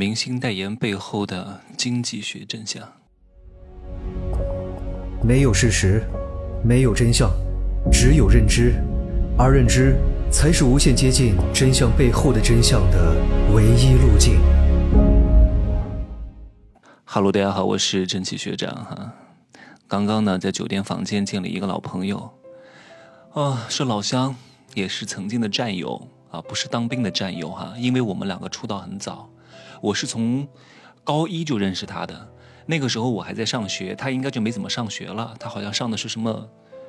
明星代言背后的经济学真相。没有事实，没有真相，只有认知，而认知才是无限接近真相背后的真相的唯一路径。哈喽，大家好，我是蒸汽学长哈。刚刚呢，在酒店房间见了一个老朋友，啊，是老乡，也是曾经的战友啊，不是当兵的战友哈，因为我们两个出道很早。我是从高一就认识他的，那个时候我还在上学，他应该就没怎么上学了。他好像上的是什么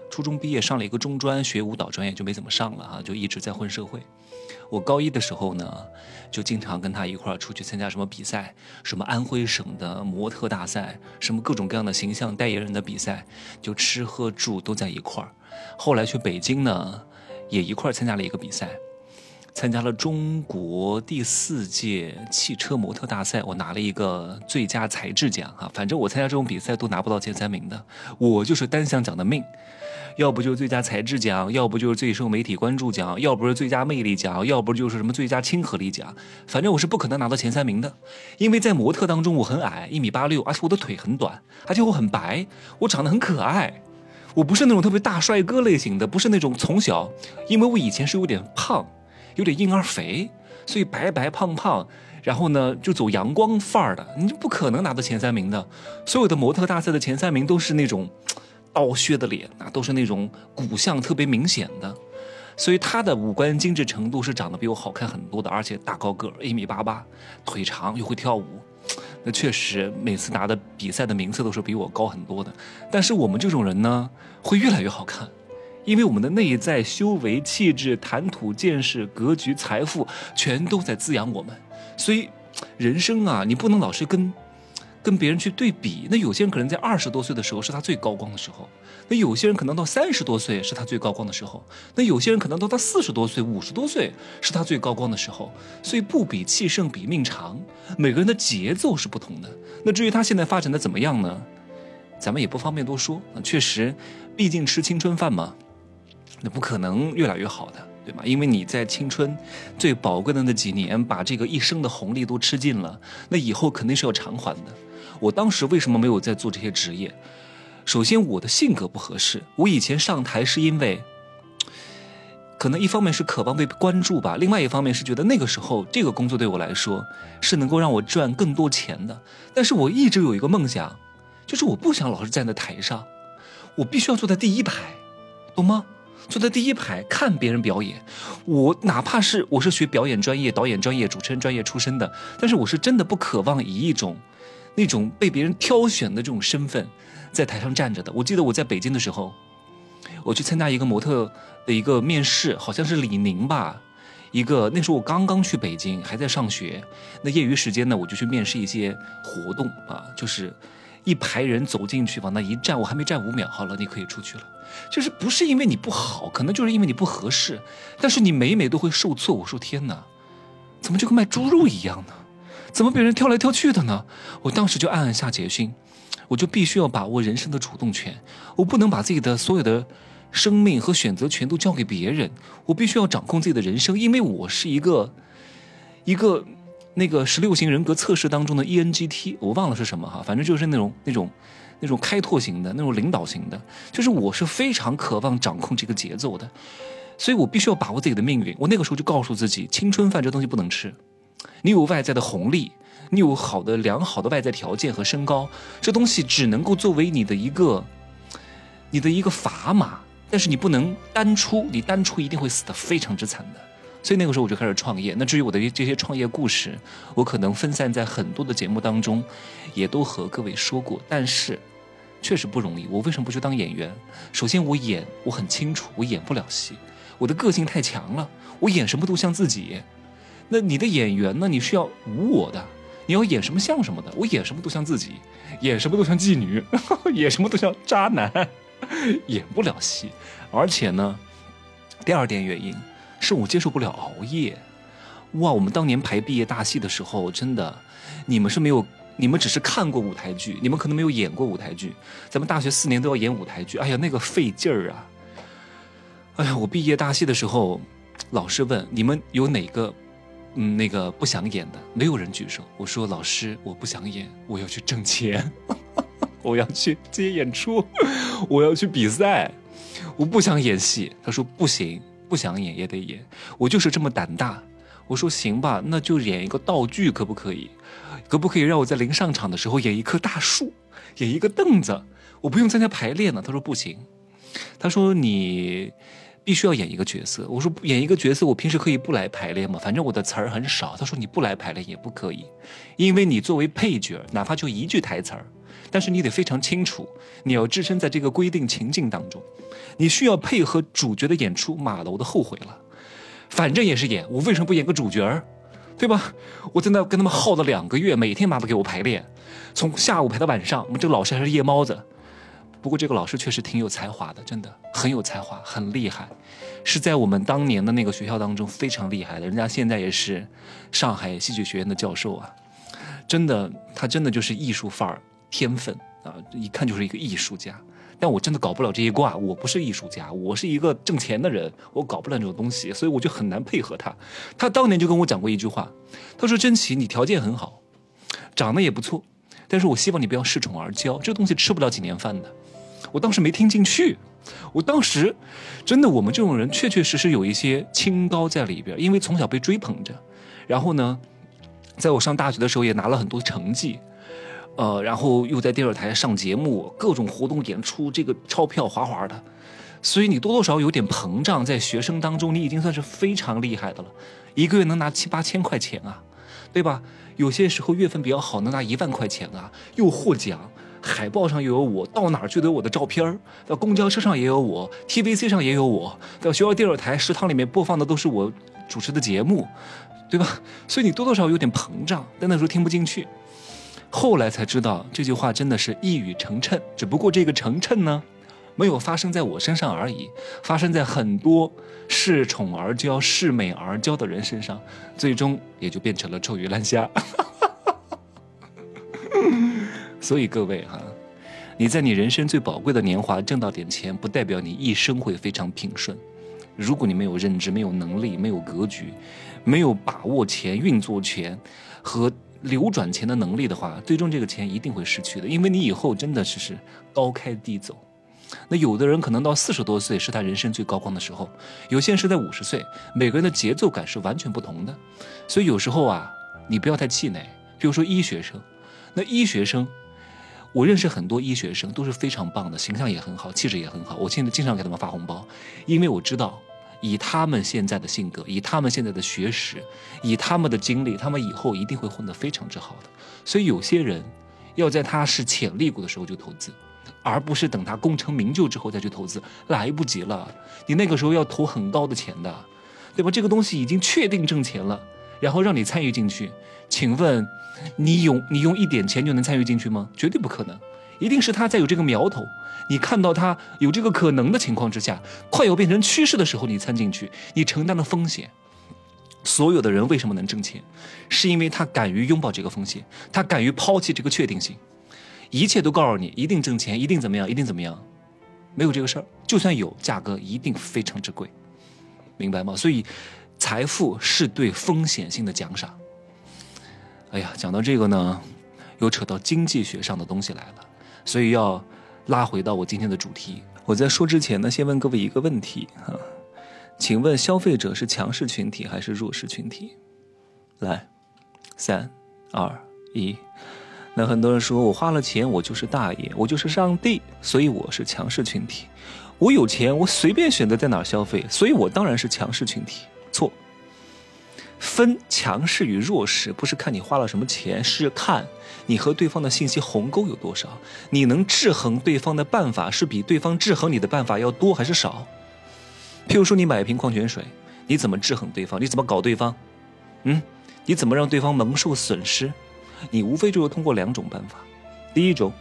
初中毕业，上了一个中专，学舞蹈专业就没怎么上了哈，就一直在混社会。我高一的时候呢，就经常跟他一块儿出去参加什么比赛，什么安徽省的模特大赛，什么各种各样的形象代言人的比赛，就吃喝住都在一块儿。后来去北京呢，也一块儿参加了一个比赛。参加了中国第四届汽车模特大赛，我拿了一个最佳材质奖啊！反正我参加这种比赛都拿不到前三名的，我就是单项奖的命，要不就是最佳材质奖，要不就是最受媒体关注奖，要不是最佳魅力奖，要不就是什么最佳亲和力奖，反正我是不可能拿到前三名的，因为在模特当中我很矮，一米八六，而且我的腿很短，而且我很白，我长得很可爱，我不是那种特别大帅哥类型的，不是那种从小，因为我以前是有点胖。有点婴儿肥，所以白白胖胖，然后呢就走阳光范儿的，你就不可能拿到前三名的。所有的模特大赛的前三名都是那种刀削的脸，那都是那种骨相特别明显的。所以他的五官精致程度是长得比我好看很多的，而且大高个，一米八八，腿长又会跳舞，那确实每次拿的比赛的名次都是比我高很多的。但是我们这种人呢，会越来越好看。因为我们的内在修为、气质、谈吐、见识、格局、财富，全都在滋养我们。所以，人生啊，你不能老是跟，跟别人去对比。那有些人可能在二十多岁的时候是他最高光的时候，那有些人可能到三十多岁是他最高光的时候，那有些人可能到他四十多岁、五十多岁是他最高光的时候。所以，不比气盛，比命长。每个人的节奏是不同的。那至于他现在发展的怎么样呢？咱们也不方便多说。确实，毕竟吃青春饭嘛。那不可能越来越好的，对吧？因为你在青春最宝贵的那几年，把这个一生的红利都吃尽了，那以后肯定是要偿还的。我当时为什么没有在做这些职业？首先，我的性格不合适。我以前上台是因为，可能一方面是渴望被关注吧，另外一方面是觉得那个时候这个工作对我来说是能够让我赚更多钱的。但是我一直有一个梦想，就是我不想老是站在台上，我必须要坐在第一排，懂吗？坐在第一排看别人表演，我哪怕是我是学表演专业、导演专业、主持人专业出身的，但是我是真的不渴望以一种那种被别人挑选的这种身份在台上站着的。我记得我在北京的时候，我去参加一个模特的一个面试，好像是李宁吧，一个那时候我刚刚去北京，还在上学，那业余时间呢，我就去面试一些活动啊，就是一排人走进去往那一站，我还没站五秒，好了，你可以出去了。就是不是因为你不好，可能就是因为你不合适，但是你每每都会受挫。我说天哪，怎么就跟卖猪肉一样呢？怎么被人挑来挑去的呢？我当时就暗暗下决心，我就必须要把握人生的主动权，我不能把自己的所有的生命和选择权都交给别人，我必须要掌控自己的人生，因为我是一个一个那个十六型人格测试当中的 ENGT，我忘了是什么哈，反正就是那种那种。那种开拓型的，那种领导型的，就是我是非常渴望掌控这个节奏的，所以我必须要把握自己的命运。我那个时候就告诉自己，青春饭这东西不能吃。你有外在的红利，你有好的良好的外在条件和身高，这东西只能够作为你的一个，你的一个砝码，但是你不能单出，你单出一定会死的非常之惨的。所以那个时候我就开始创业。那至于我的这些创业故事，我可能分散在很多的节目当中，也都和各位说过，但是。确实不容易。我为什么不去当演员？首先，我演我很清楚，我演不了戏，我的个性太强了，我演什么都像自己。那你的演员呢？你是要无我的，你要演什么像什么的。我演什么都像自己，演什么都像妓女，演什么都像渣男，演不了戏。而且呢，第二点原因是我接受不了熬夜。哇，我们当年排毕业大戏的时候，真的，你们是没有。你们只是看过舞台剧，你们可能没有演过舞台剧。咱们大学四年都要演舞台剧，哎呀，那个费劲儿啊！哎呀，我毕业大戏的时候，老师问你们有哪个嗯，那个不想演的，没有人举手。我说老师，我不想演，我要去挣钱，我要去接演出，我要去比赛，我不想演戏。他说不行，不想演也得演，我就是这么胆大。我说行吧，那就演一个道具可不可以？可不可以让我在临上场的时候演一棵大树，演一个凳子？我不用参加排练呢。他说不行，他说你必须要演一个角色。我说演一个角色，我平时可以不来排练吗？反正我的词儿很少。他说你不来排练也不可以，因为你作为配角，哪怕就一句台词儿，但是你得非常清楚，你要置身在这个规定情境当中，你需要配合主角的演出。马楼的后悔了。反正也是演，我为什么不演个主角儿，对吧？我在那跟他们耗了两个月，每天妈妈给我排练，从下午排到晚上。我们这个老师还是夜猫子，不过这个老师确实挺有才华的，真的很有才华，很厉害，是在我们当年的那个学校当中非常厉害的。人家现在也是上海戏剧学院的教授啊，真的，他真的就是艺术范儿，天分啊，一看就是一个艺术家。但我真的搞不了这些卦，我不是艺术家，我是一个挣钱的人，我搞不了这种东西，所以我就很难配合他。他当年就跟我讲过一句话，他说：“真奇，你条件很好，长得也不错，但是我希望你不要恃宠而骄，这东西吃不了几年饭的。”我当时没听进去，我当时真的，我们这种人确确实实有一些清高在里边，因为从小被追捧着，然后呢，在我上大学的时候也拿了很多成绩。呃，然后又在电视台上节目，各种活动演出，这个钞票哗哗的，所以你多多少少有点膨胀。在学生当中，你已经算是非常厉害的了，一个月能拿七八千块钱啊，对吧？有些时候月份比较好，能拿一万块钱啊，又获奖，海报上又有我，到哪儿去都有我的照片儿，到公交车上也有我，TVC 上也有我，到学校电视台食堂里面播放的都是我主持的节目，对吧？所以你多多少少有点膨胀，但那时候听不进去。后来才知道这句话真的是一语成谶，只不过这个成谶呢，没有发生在我身上而已，发生在很多恃宠而骄、恃美而骄的人身上，最终也就变成了臭鱼烂虾。所以各位哈，你在你人生最宝贵的年华挣到点钱，不代表你一生会非常平顺。如果你没有认知、没有能力、没有格局、没有把握钱、运作权和。流转钱的能力的话，最终这个钱一定会失去的，因为你以后真的是是高开低走。那有的人可能到四十多岁是他人生最高光的时候，有些人是在五十岁，每个人的节奏感是完全不同的。所以有时候啊，你不要太气馁。比如说医学生，那医学生，我认识很多医学生都是非常棒的，形象也很好，气质也很好。我现在经常给他们发红包，因为我知道。以他们现在的性格，以他们现在的学识，以他们的经历，他们以后一定会混得非常之好的。所以有些人要在他是潜力股的时候就投资，而不是等他功成名就之后再去投资，来不及了。你那个时候要投很高的钱的，对吧？这个东西已经确定挣钱了，然后让你参与进去，请问你用你用一点钱就能参与进去吗？绝对不可能。一定是他在有这个苗头，你看到他有这个可能的情况之下，快要变成趋势的时候，你参进去，你承担了风险。所有的人为什么能挣钱，是因为他敢于拥抱这个风险，他敢于抛弃这个确定性。一切都告诉你一定挣钱，一定怎么样，一定怎么样，没有这个事儿。就算有，价格一定非常之贵，明白吗？所以，财富是对风险性的奖赏。哎呀，讲到这个呢，又扯到经济学上的东西来了。所以要拉回到我今天的主题。我在说之前呢，先问各位一个问题哈，请问消费者是强势群体还是弱势群体？来，三、二、一。那很多人说我花了钱，我就是大爷，我就是上帝，所以我是强势群体。我有钱，我随便选择在哪儿消费，所以我当然是强势群体。分强势与弱势，不是看你花了什么钱，是看你和对方的信息鸿沟有多少。你能制衡对方的办法，是比对方制衡你的办法要多还是少？譬如说，你买一瓶矿泉水，你怎么制衡对方？你怎么搞对方？嗯，你怎么让对方蒙受损失？你无非就是通过两种办法：第一种，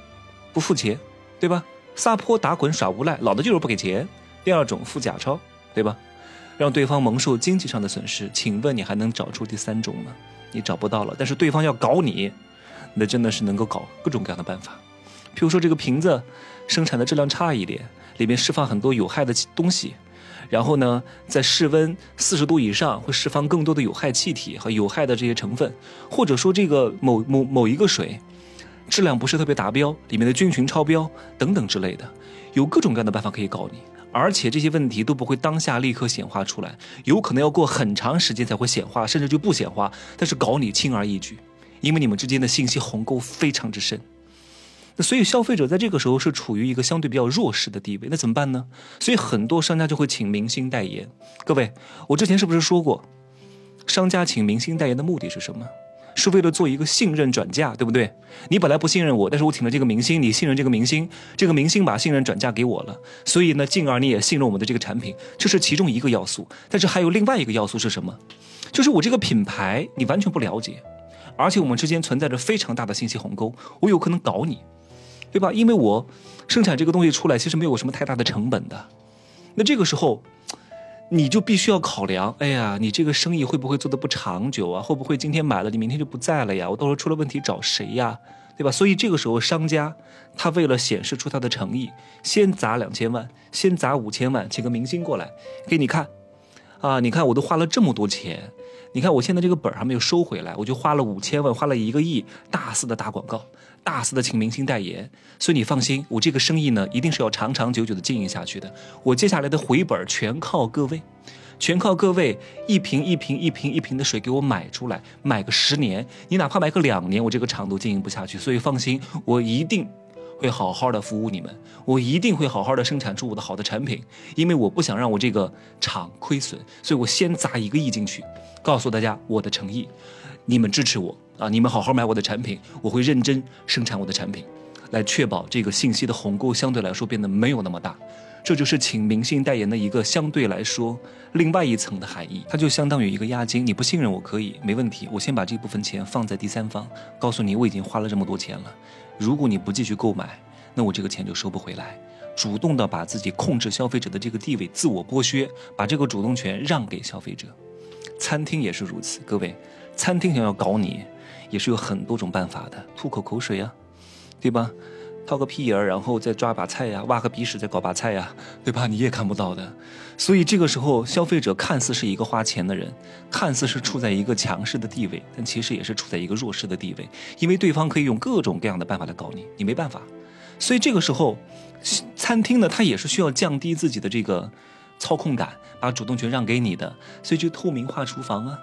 不付钱，对吧？撒泼打滚耍无赖，老子就是不给钱。第二种，付假钞，对吧？让对方蒙受经济上的损失，请问你还能找出第三种吗？你找不到了。但是对方要搞你，那真的是能够搞各种各样的办法。譬如说这个瓶子生产的质量差一点，里面释放很多有害的东西，然后呢，在室温四十度以上会释放更多的有害气体和有害的这些成分，或者说这个某某某一个水质量不是特别达标，里面的菌群超标等等之类的，有各种各样的办法可以搞你，而且这些问题都不会当下立刻显化出来，有可能要过很长时间才会显化，甚至就不显化，但是搞你轻而易举，因为你们之间的信息鸿沟非常之深。那所以消费者在这个时候是处于一个相对比较弱势的地位，那怎么办呢？所以很多商家就会请明星代言。各位，我之前是不是说过，商家请明星代言的目的是什么？是为了做一个信任转嫁，对不对？你本来不信任我，但是我请了这个明星，你信任这个明星，这个明星把信任转嫁给我了，所以呢，进而你也信任我们的这个产品，这是其中一个要素。但是还有另外一个要素是什么？就是我这个品牌你完全不了解，而且我们之间存在着非常大的信息鸿沟，我有可能搞你。对吧？因为我生产这个东西出来，其实没有什么太大的成本的。那这个时候，你就必须要考量：哎呀，你这个生意会不会做的不长久啊？会不会今天买了，你明天就不在了呀？我到时候出了问题找谁呀？对吧？所以这个时候，商家他为了显示出他的诚意，先砸两千万，先砸五千万，请个明星过来给你看。啊，你看我都花了这么多钱，你看我现在这个本还没有收回来，我就花了五千万，花了一个亿，大肆的打广告。大肆的请明星代言，所以你放心，我这个生意呢，一定是要长长久久的经营下去的。我接下来的回本全靠各位，全靠各位一瓶一瓶一瓶一瓶的水给我买出来，买个十年，你哪怕买个两年，我这个厂都经营不下去。所以放心，我一定会好好的服务你们，我一定会好好的生产出我的好的产品，因为我不想让我这个厂亏损，所以我先砸一个亿进去，告诉大家我的诚意，你们支持我。啊！你们好好买我的产品，我会认真生产我的产品，来确保这个信息的鸿沟相对来说变得没有那么大。这就是请明星代言的一个相对来说另外一层的含义，它就相当于一个押金。你不信任我可以，没问题，我先把这部分钱放在第三方，告诉你我已经花了这么多钱了。如果你不继续购买，那我这个钱就收不回来。主动的把自己控制消费者的这个地位自我剥削，把这个主动权让给消费者。餐厅也是如此，各位，餐厅想要搞你。也是有很多种办法的，吐口口水呀，对吧？掏个屁眼儿，然后再抓把菜呀，挖个鼻屎再搞把菜呀，对吧？你也看不到的。所以这个时候，消费者看似是一个花钱的人，看似是处在一个强势的地位，但其实也是处在一个弱势的地位，因为对方可以用各种各样的办法来搞你，你没办法。所以这个时候，餐厅呢，它也是需要降低自己的这个操控感，把主动权让给你的，所以就透明化厨房啊。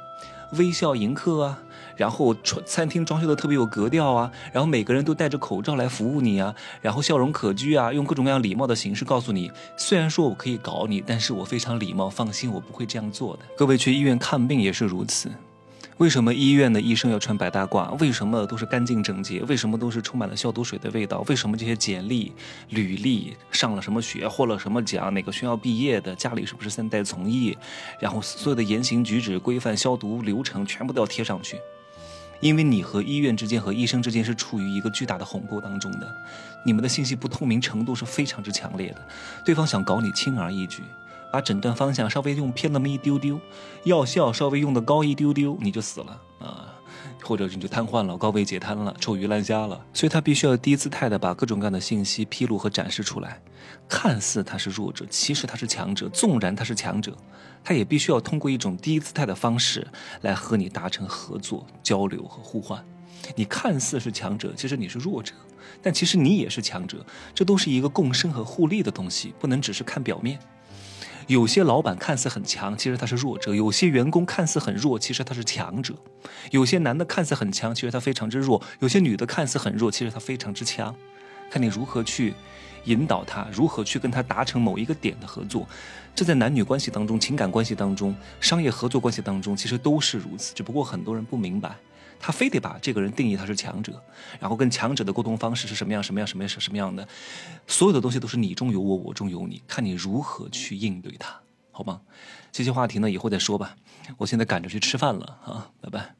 微笑迎客啊，然后餐厅装修的特别有格调啊，然后每个人都戴着口罩来服务你啊，然后笑容可掬啊，用各种各样礼貌的形式告诉你，虽然说我可以搞你，但是我非常礼貌，放心，我不会这样做的。各位去医院看病也是如此。为什么医院的医生要穿白大褂？为什么都是干净整洁？为什么都是充满了消毒水的味道？为什么这些简历、履历上了什么学、获了什么奖、哪个学校毕业的、家里是不是三代从医？然后所有的言行举止、规范、消毒流程全部都要贴上去，因为你和医院之间和医生之间是处于一个巨大的鸿沟当中的，你们的信息不透明程度是非常之强烈的，对方想搞你轻而易举。把诊断方向稍微用偏那么一丢丢，药效稍微用的高一丢丢，你就死了啊，或者你就瘫痪了，高位截瘫了，臭鱼烂虾了。所以他必须要低姿态的把各种各样的信息披露和展示出来，看似他是弱者，其实他是强者。纵然他是强者，他也必须要通过一种低姿态的方式来和你达成合作、交流和互换。你看似是强者，其实你是弱者，但其实你也是强者。这都是一个共生和互利的东西，不能只是看表面。有些老板看似很强，其实他是弱者；有些员工看似很弱，其实他是强者；有些男的看似很强，其实他非常之弱；有些女的看似很弱，其实他非常之强。看你如何去引导他，如何去跟他达成某一个点的合作。这在男女关系当中、情感关系当中、商业合作关系当中，其实都是如此。只不过很多人不明白。他非得把这个人定义他是强者，然后跟强者的沟通方式是什么样什么样什么样是什么样的，所有的东西都是你中有我，我中有你，看你如何去应对他，好吗？这些话题呢以后再说吧，我现在赶着去吃饭了啊，拜拜。